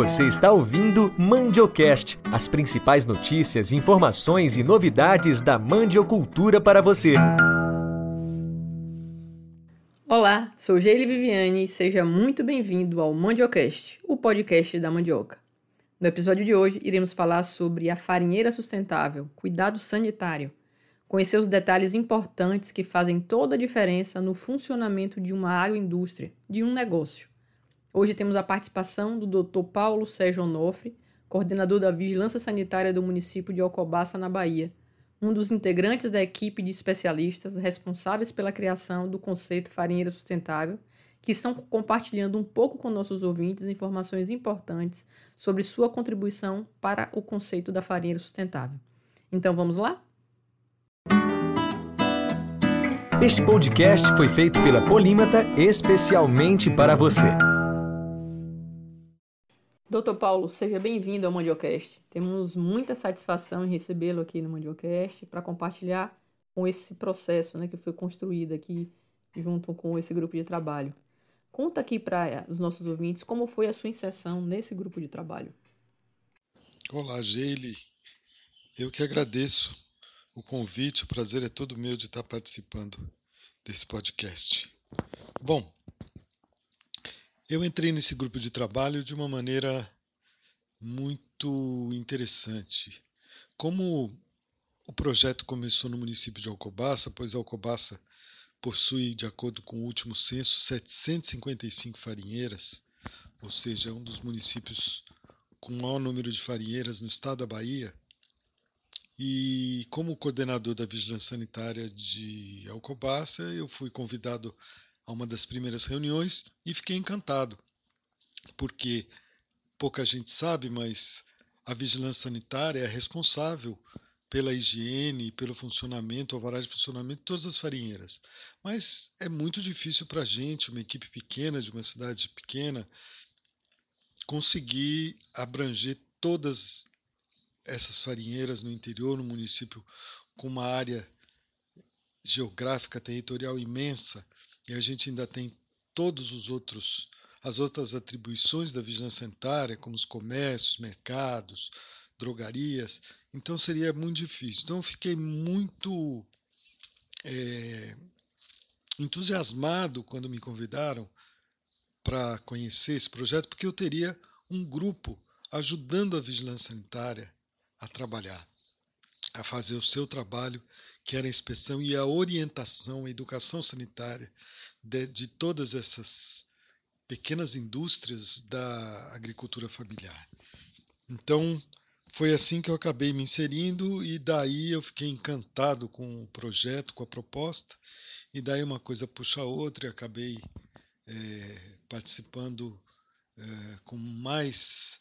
Você está ouvindo Mandiocast, as principais notícias, informações e novidades da mandiocultura para você. Olá, sou Geile Viviane e seja muito bem-vindo ao Mandiocast, o podcast da mandioca. No episódio de hoje, iremos falar sobre a farinheira sustentável, cuidado sanitário, conhecer os detalhes importantes que fazem toda a diferença no funcionamento de uma agroindústria, de um negócio. Hoje temos a participação do Dr. Paulo Sérgio Onofre, coordenador da Vigilância Sanitária do município de Alcobaça, na Bahia, um dos integrantes da equipe de especialistas responsáveis pela criação do conceito farinheira sustentável, que estão compartilhando um pouco com nossos ouvintes informações importantes sobre sua contribuição para o conceito da farinheira sustentável. Então vamos lá? Este podcast foi feito pela Polímata especialmente para você. Doutor Paulo, seja bem-vindo ao Mandiocast. Temos muita satisfação em recebê-lo aqui no Mandiocast para compartilhar com esse processo né, que foi construído aqui junto com esse grupo de trabalho. Conta aqui para os nossos ouvintes como foi a sua inserção nesse grupo de trabalho. Olá, Geile. Eu que agradeço o convite, o prazer é todo meu de estar participando desse podcast. Bom, eu entrei nesse grupo de trabalho de uma maneira muito interessante. Como o projeto começou no município de Alcobaça, pois Alcobaça possui, de acordo com o último censo, 755 farinheiras, ou seja, é um dos municípios com maior número de farinheiras no estado da Bahia. E como coordenador da Vigilância Sanitária de Alcobaça, eu fui convidado a uma das primeiras reuniões e fiquei encantado, porque pouca gente sabe, mas a vigilância sanitária é responsável pela higiene, pelo funcionamento, alvará de funcionamento de todas as farinheiras. Mas é muito difícil para a gente, uma equipe pequena, de uma cidade pequena, conseguir abranger todas essas farinheiras no interior, no município com uma área geográfica territorial imensa e a gente ainda tem todos os outros as outras atribuições da vigilância sanitária, como os comércios, mercados, drogarias, então seria muito difícil. Então eu fiquei muito é, entusiasmado quando me convidaram para conhecer esse projeto, porque eu teria um grupo ajudando a vigilância sanitária a trabalhar, a fazer o seu trabalho que era a inspeção e a orientação, a educação sanitária de, de todas essas pequenas indústrias da agricultura familiar. Então, foi assim que eu acabei me inserindo e daí eu fiquei encantado com o projeto, com a proposta, e daí uma coisa puxa a outra e acabei é, participando é, com mais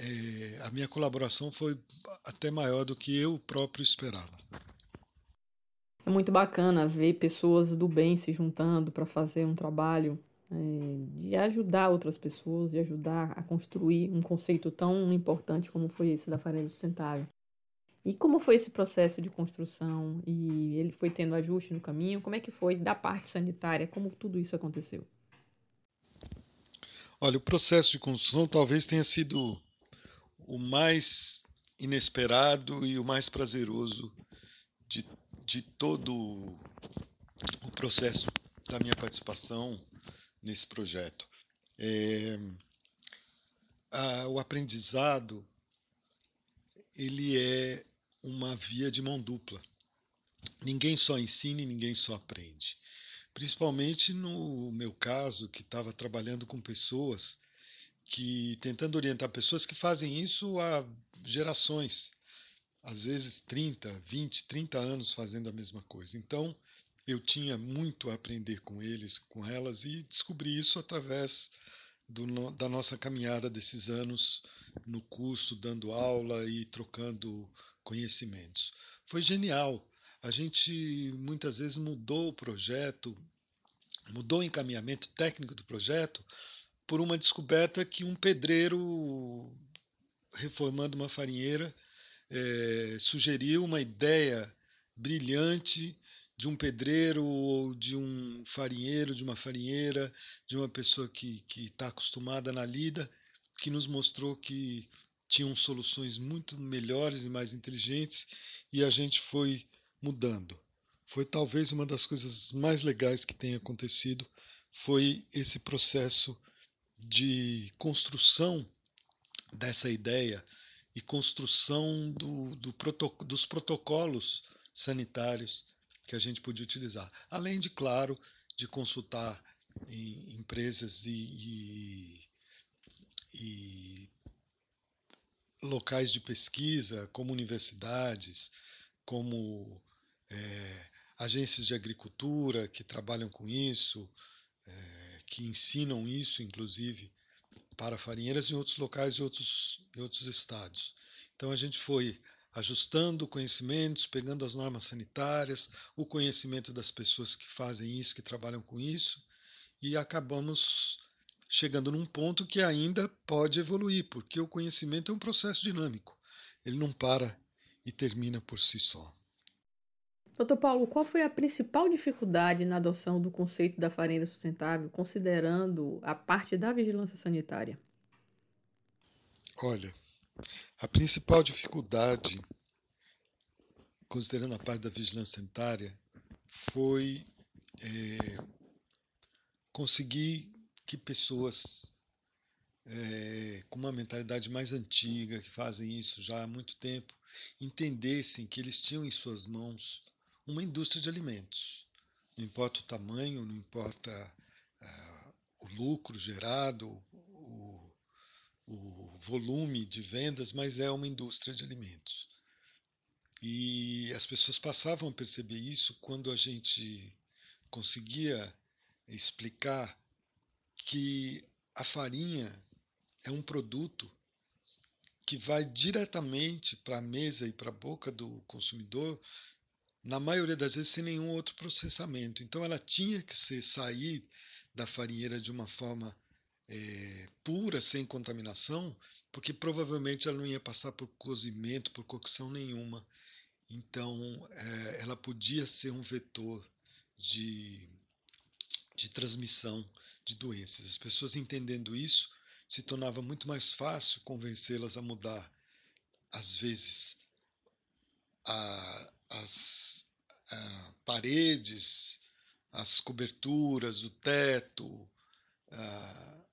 é, a minha colaboração foi até maior do que eu próprio esperava. É muito bacana ver pessoas do bem se juntando para fazer um trabalho é, de ajudar outras pessoas, de ajudar a construir um conceito tão importante como foi esse da farinha sustentável. E como foi esse processo de construção? E ele foi tendo ajuste no caminho? Como é que foi da parte sanitária? Como tudo isso aconteceu? Olha, o processo de construção talvez tenha sido o mais inesperado e o mais prazeroso de, de todo o processo da minha participação nesse projeto. É, a, o aprendizado ele é uma via de mão dupla. Ninguém só ensina e ninguém só aprende. Principalmente no meu caso, que estava trabalhando com pessoas que tentando orientar pessoas que fazem isso há gerações, às vezes 30, 20, 30 anos fazendo a mesma coisa. Então, eu tinha muito a aprender com eles, com elas e descobri isso através do, da nossa caminhada desses anos no curso, dando aula e trocando conhecimentos. Foi genial. A gente muitas vezes mudou o projeto, mudou o encaminhamento técnico do projeto por uma descoberta que um pedreiro reformando uma farinheira é, sugeriu uma ideia brilhante de um pedreiro ou de um farinheiro, de uma farinheira, de uma pessoa que está acostumada na lida, que nos mostrou que tinham soluções muito melhores e mais inteligentes e a gente foi mudando. Foi talvez uma das coisas mais legais que tenha acontecido foi esse processo de construção dessa ideia e construção do, do dos protocolos sanitários que a gente podia utilizar. Além de, claro, de consultar em empresas e, e, e locais de pesquisa, como universidades, como é, agências de agricultura que trabalham com isso, é, que ensinam isso, inclusive, para farinheiras em outros locais e outros, outros estados. Então a gente foi ajustando conhecimentos, pegando as normas sanitárias, o conhecimento das pessoas que fazem isso, que trabalham com isso, e acabamos chegando num ponto que ainda pode evoluir, porque o conhecimento é um processo dinâmico. Ele não para e termina por si só. Doutor Paulo, qual foi a principal dificuldade na adoção do conceito da farinha sustentável, considerando a parte da vigilância sanitária? Olha, a principal dificuldade, considerando a parte da vigilância sanitária, foi é, conseguir que pessoas é, com uma mentalidade mais antiga, que fazem isso já há muito tempo, entendessem que eles tinham em suas mãos uma indústria de alimentos. Não importa o tamanho, não importa uh, o lucro gerado, o, o volume de vendas, mas é uma indústria de alimentos. E as pessoas passavam a perceber isso quando a gente conseguia explicar que a farinha é um produto que vai diretamente para a mesa e para a boca do consumidor na maioria das vezes sem nenhum outro processamento. Então ela tinha que ser sair da farinheira de uma forma é, pura, sem contaminação, porque provavelmente ela não ia passar por cozimento, por cocção nenhuma. Então é, ela podia ser um vetor de, de transmissão de doenças. As pessoas entendendo isso, se tornava muito mais fácil convencê-las a mudar, às vezes, a, as uh, paredes, as coberturas, o teto, uh,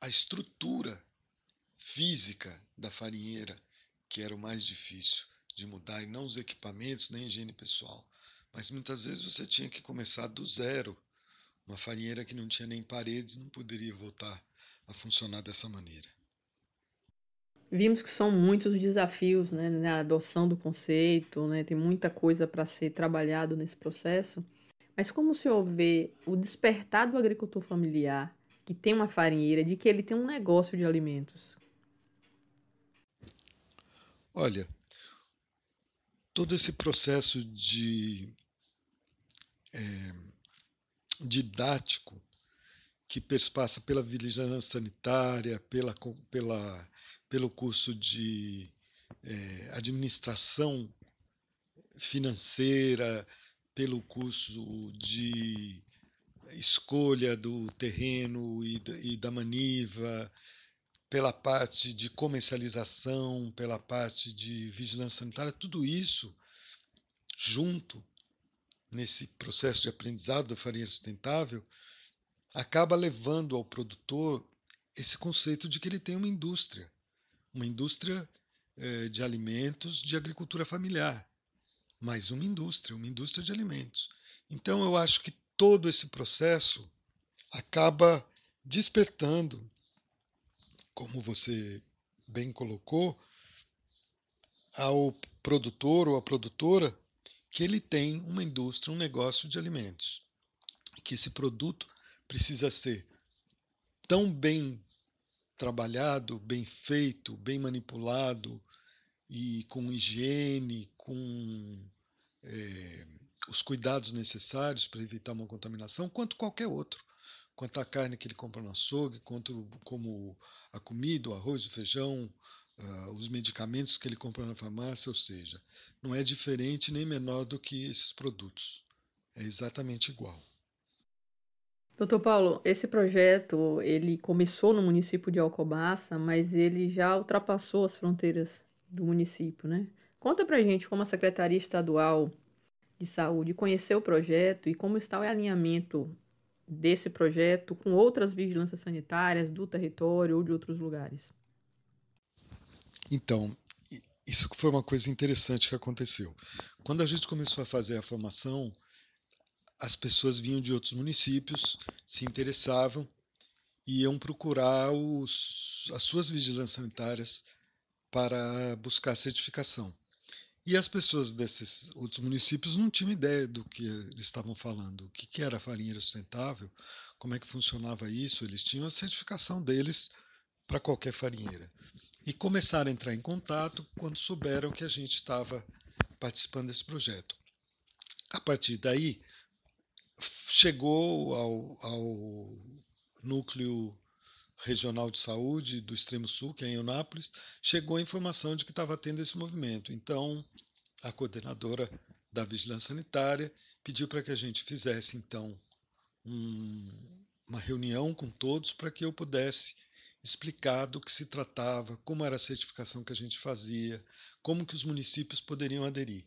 a estrutura física da farinheira, que era o mais difícil de mudar, e não os equipamentos, nem higiene pessoal. Mas muitas vezes você tinha que começar do zero. Uma farinheira que não tinha nem paredes não poderia voltar a funcionar dessa maneira. Vimos que são muitos os desafios né, na adoção do conceito, né, tem muita coisa para ser trabalhado nesse processo. Mas como o senhor vê o despertar do agricultor familiar, que tem uma farinheira, de que ele tem um negócio de alimentos? Olha, todo esse processo de é, didático que passa pela vigilância sanitária, pela, pela pelo curso de é, administração financeira, pelo curso de escolha do terreno e da, e da maniva, pela parte de comercialização, pela parte de vigilância sanitária, tudo isso junto nesse processo de aprendizado da farinha sustentável acaba levando ao produtor esse conceito de que ele tem uma indústria uma indústria eh, de alimentos de agricultura familiar, mais uma indústria, uma indústria de alimentos. Então eu acho que todo esse processo acaba despertando, como você bem colocou, ao produtor ou à produtora que ele tem uma indústria, um negócio de alimentos. Que esse produto precisa ser tão bem trabalhado, bem feito, bem manipulado e com higiene, com é, os cuidados necessários para evitar uma contaminação, quanto qualquer outro. Quanto a carne que ele compra no açougue, quanto como a comida, o arroz, o feijão, uh, os medicamentos que ele compra na farmácia, ou seja, não é diferente nem menor do que esses produtos. É exatamente igual. Doutor Paulo, esse projeto ele começou no município de Alcobaça, mas ele já ultrapassou as fronteiras do município, né? Conta pra gente como a Secretaria Estadual de Saúde conheceu o projeto e como está o alinhamento desse projeto com outras vigilâncias sanitárias do território ou de outros lugares. Então, isso foi uma coisa interessante que aconteceu. Quando a gente começou a fazer a formação, as pessoas vinham de outros municípios, se interessavam e iam procurar os, as suas vigilâncias sanitárias para buscar certificação. E as pessoas desses outros municípios não tinham ideia do que eles estavam falando, o que, que era farinheira sustentável, como é que funcionava isso. Eles tinham a certificação deles para qualquer farinheira. E começaram a entrar em contato quando souberam que a gente estava participando desse projeto. A partir daí, chegou ao, ao núcleo regional de saúde do extremo sul, que é em Eunápolis, chegou a informação de que estava tendo esse movimento. Então, a coordenadora da vigilância sanitária pediu para que a gente fizesse então um, uma reunião com todos para que eu pudesse explicar do que se tratava, como era a certificação que a gente fazia, como que os municípios poderiam aderir.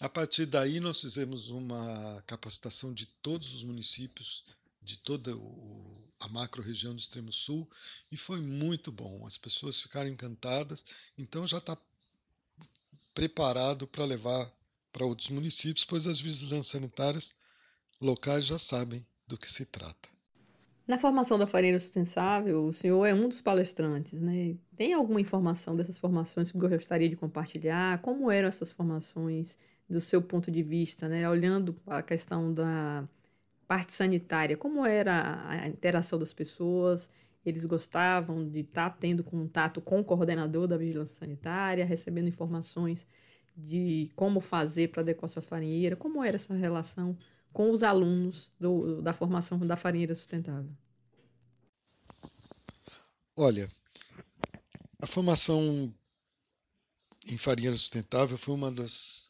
A partir daí, nós fizemos uma capacitação de todos os municípios, de toda o, a macro-região do Extremo Sul, e foi muito bom. As pessoas ficaram encantadas, então já está preparado para levar para outros municípios, pois as vigilâncias sanitárias locais já sabem do que se trata. Na formação da farinha sustentável, o senhor é um dos palestrantes, né? Tem alguma informação dessas formações que gostaria de compartilhar? Como eram essas formações? Do seu ponto de vista, né? Olhando a questão da parte sanitária, como era a interação das pessoas? Eles gostavam de estar tá tendo contato com o coordenador da vigilância sanitária, recebendo informações de como fazer para adequar sua farinheira? Como era essa relação com os alunos do, da formação da farinheira sustentável? Olha, a formação em farinheira sustentável foi uma das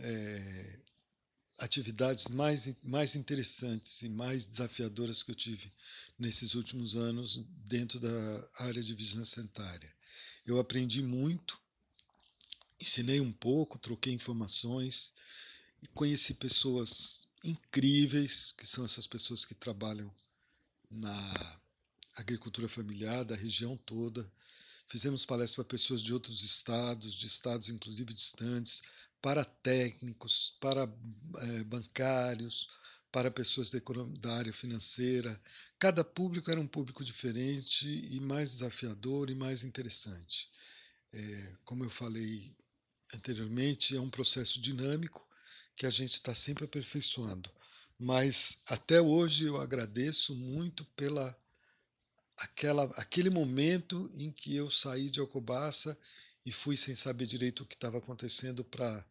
é, atividades mais, mais interessantes e mais desafiadoras que eu tive nesses últimos anos dentro da área de vigilância sanitária. Eu aprendi muito, ensinei um pouco, troquei informações e conheci pessoas incríveis, que são essas pessoas que trabalham na agricultura familiar da região toda. Fizemos palestras para pessoas de outros estados, de estados inclusive distantes, para técnicos, para é, bancários, para pessoas da área financeira. Cada público era um público diferente e mais desafiador e mais interessante. É, como eu falei anteriormente, é um processo dinâmico que a gente está sempre aperfeiçoando. Mas até hoje eu agradeço muito pela aquela, aquele momento em que eu saí de Alcobaça e fui sem saber direito o que estava acontecendo para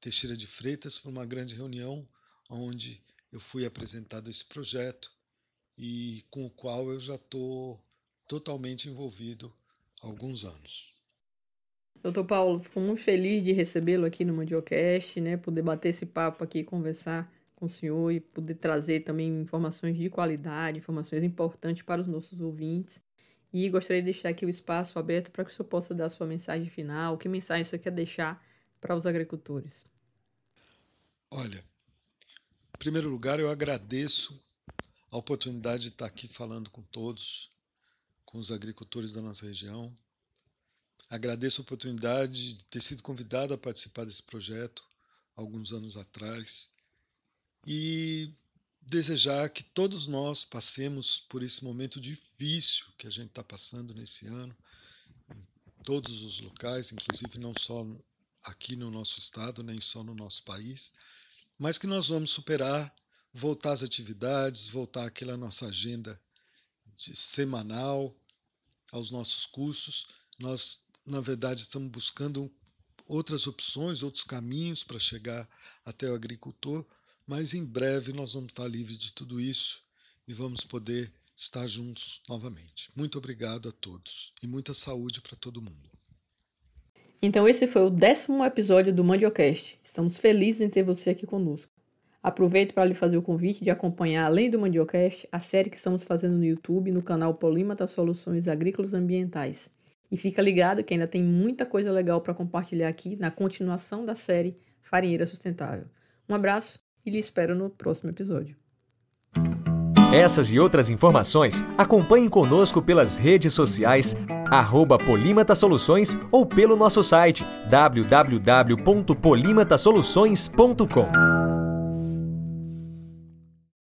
Teixeira de Freitas para uma grande reunião onde eu fui apresentado esse projeto e com o qual eu já estou totalmente envolvido há alguns anos. Doutor Paulo, fico muito feliz de recebê-lo aqui no Mandiocast, né, poder bater esse papo aqui, conversar com o senhor e poder trazer também informações de qualidade, informações importantes para os nossos ouvintes. E gostaria de deixar aqui o espaço aberto para que o senhor possa dar a sua mensagem final. Que mensagem você quer deixar para os agricultores? Olha, em primeiro lugar, eu agradeço a oportunidade de estar aqui falando com todos, com os agricultores da nossa região. Agradeço a oportunidade de ter sido convidado a participar desse projeto alguns anos atrás e desejar que todos nós passemos por esse momento difícil que a gente está passando nesse ano, em todos os locais, inclusive não só aqui no nosso estado, nem só no nosso país, mas que nós vamos superar, voltar às atividades, voltar àquela nossa agenda semanal, aos nossos cursos. Nós, na verdade, estamos buscando outras opções, outros caminhos para chegar até o agricultor, mas em breve nós vamos estar livres de tudo isso e vamos poder estar juntos novamente. Muito obrigado a todos e muita saúde para todo mundo. Então esse foi o décimo episódio do Mandiocast. Estamos felizes em ter você aqui conosco. Aproveito para lhe fazer o convite de acompanhar, além do Mandiocast, a série que estamos fazendo no YouTube no canal Polímata Soluções Agrícolas Ambientais. E fica ligado que ainda tem muita coisa legal para compartilhar aqui na continuação da série Farinheira Sustentável. Um abraço e lhe espero no próximo episódio. Essas e outras informações acompanhe conosco pelas redes sociais arroba Polímata Soluções ou pelo nosso site www.polimatasoluções.com.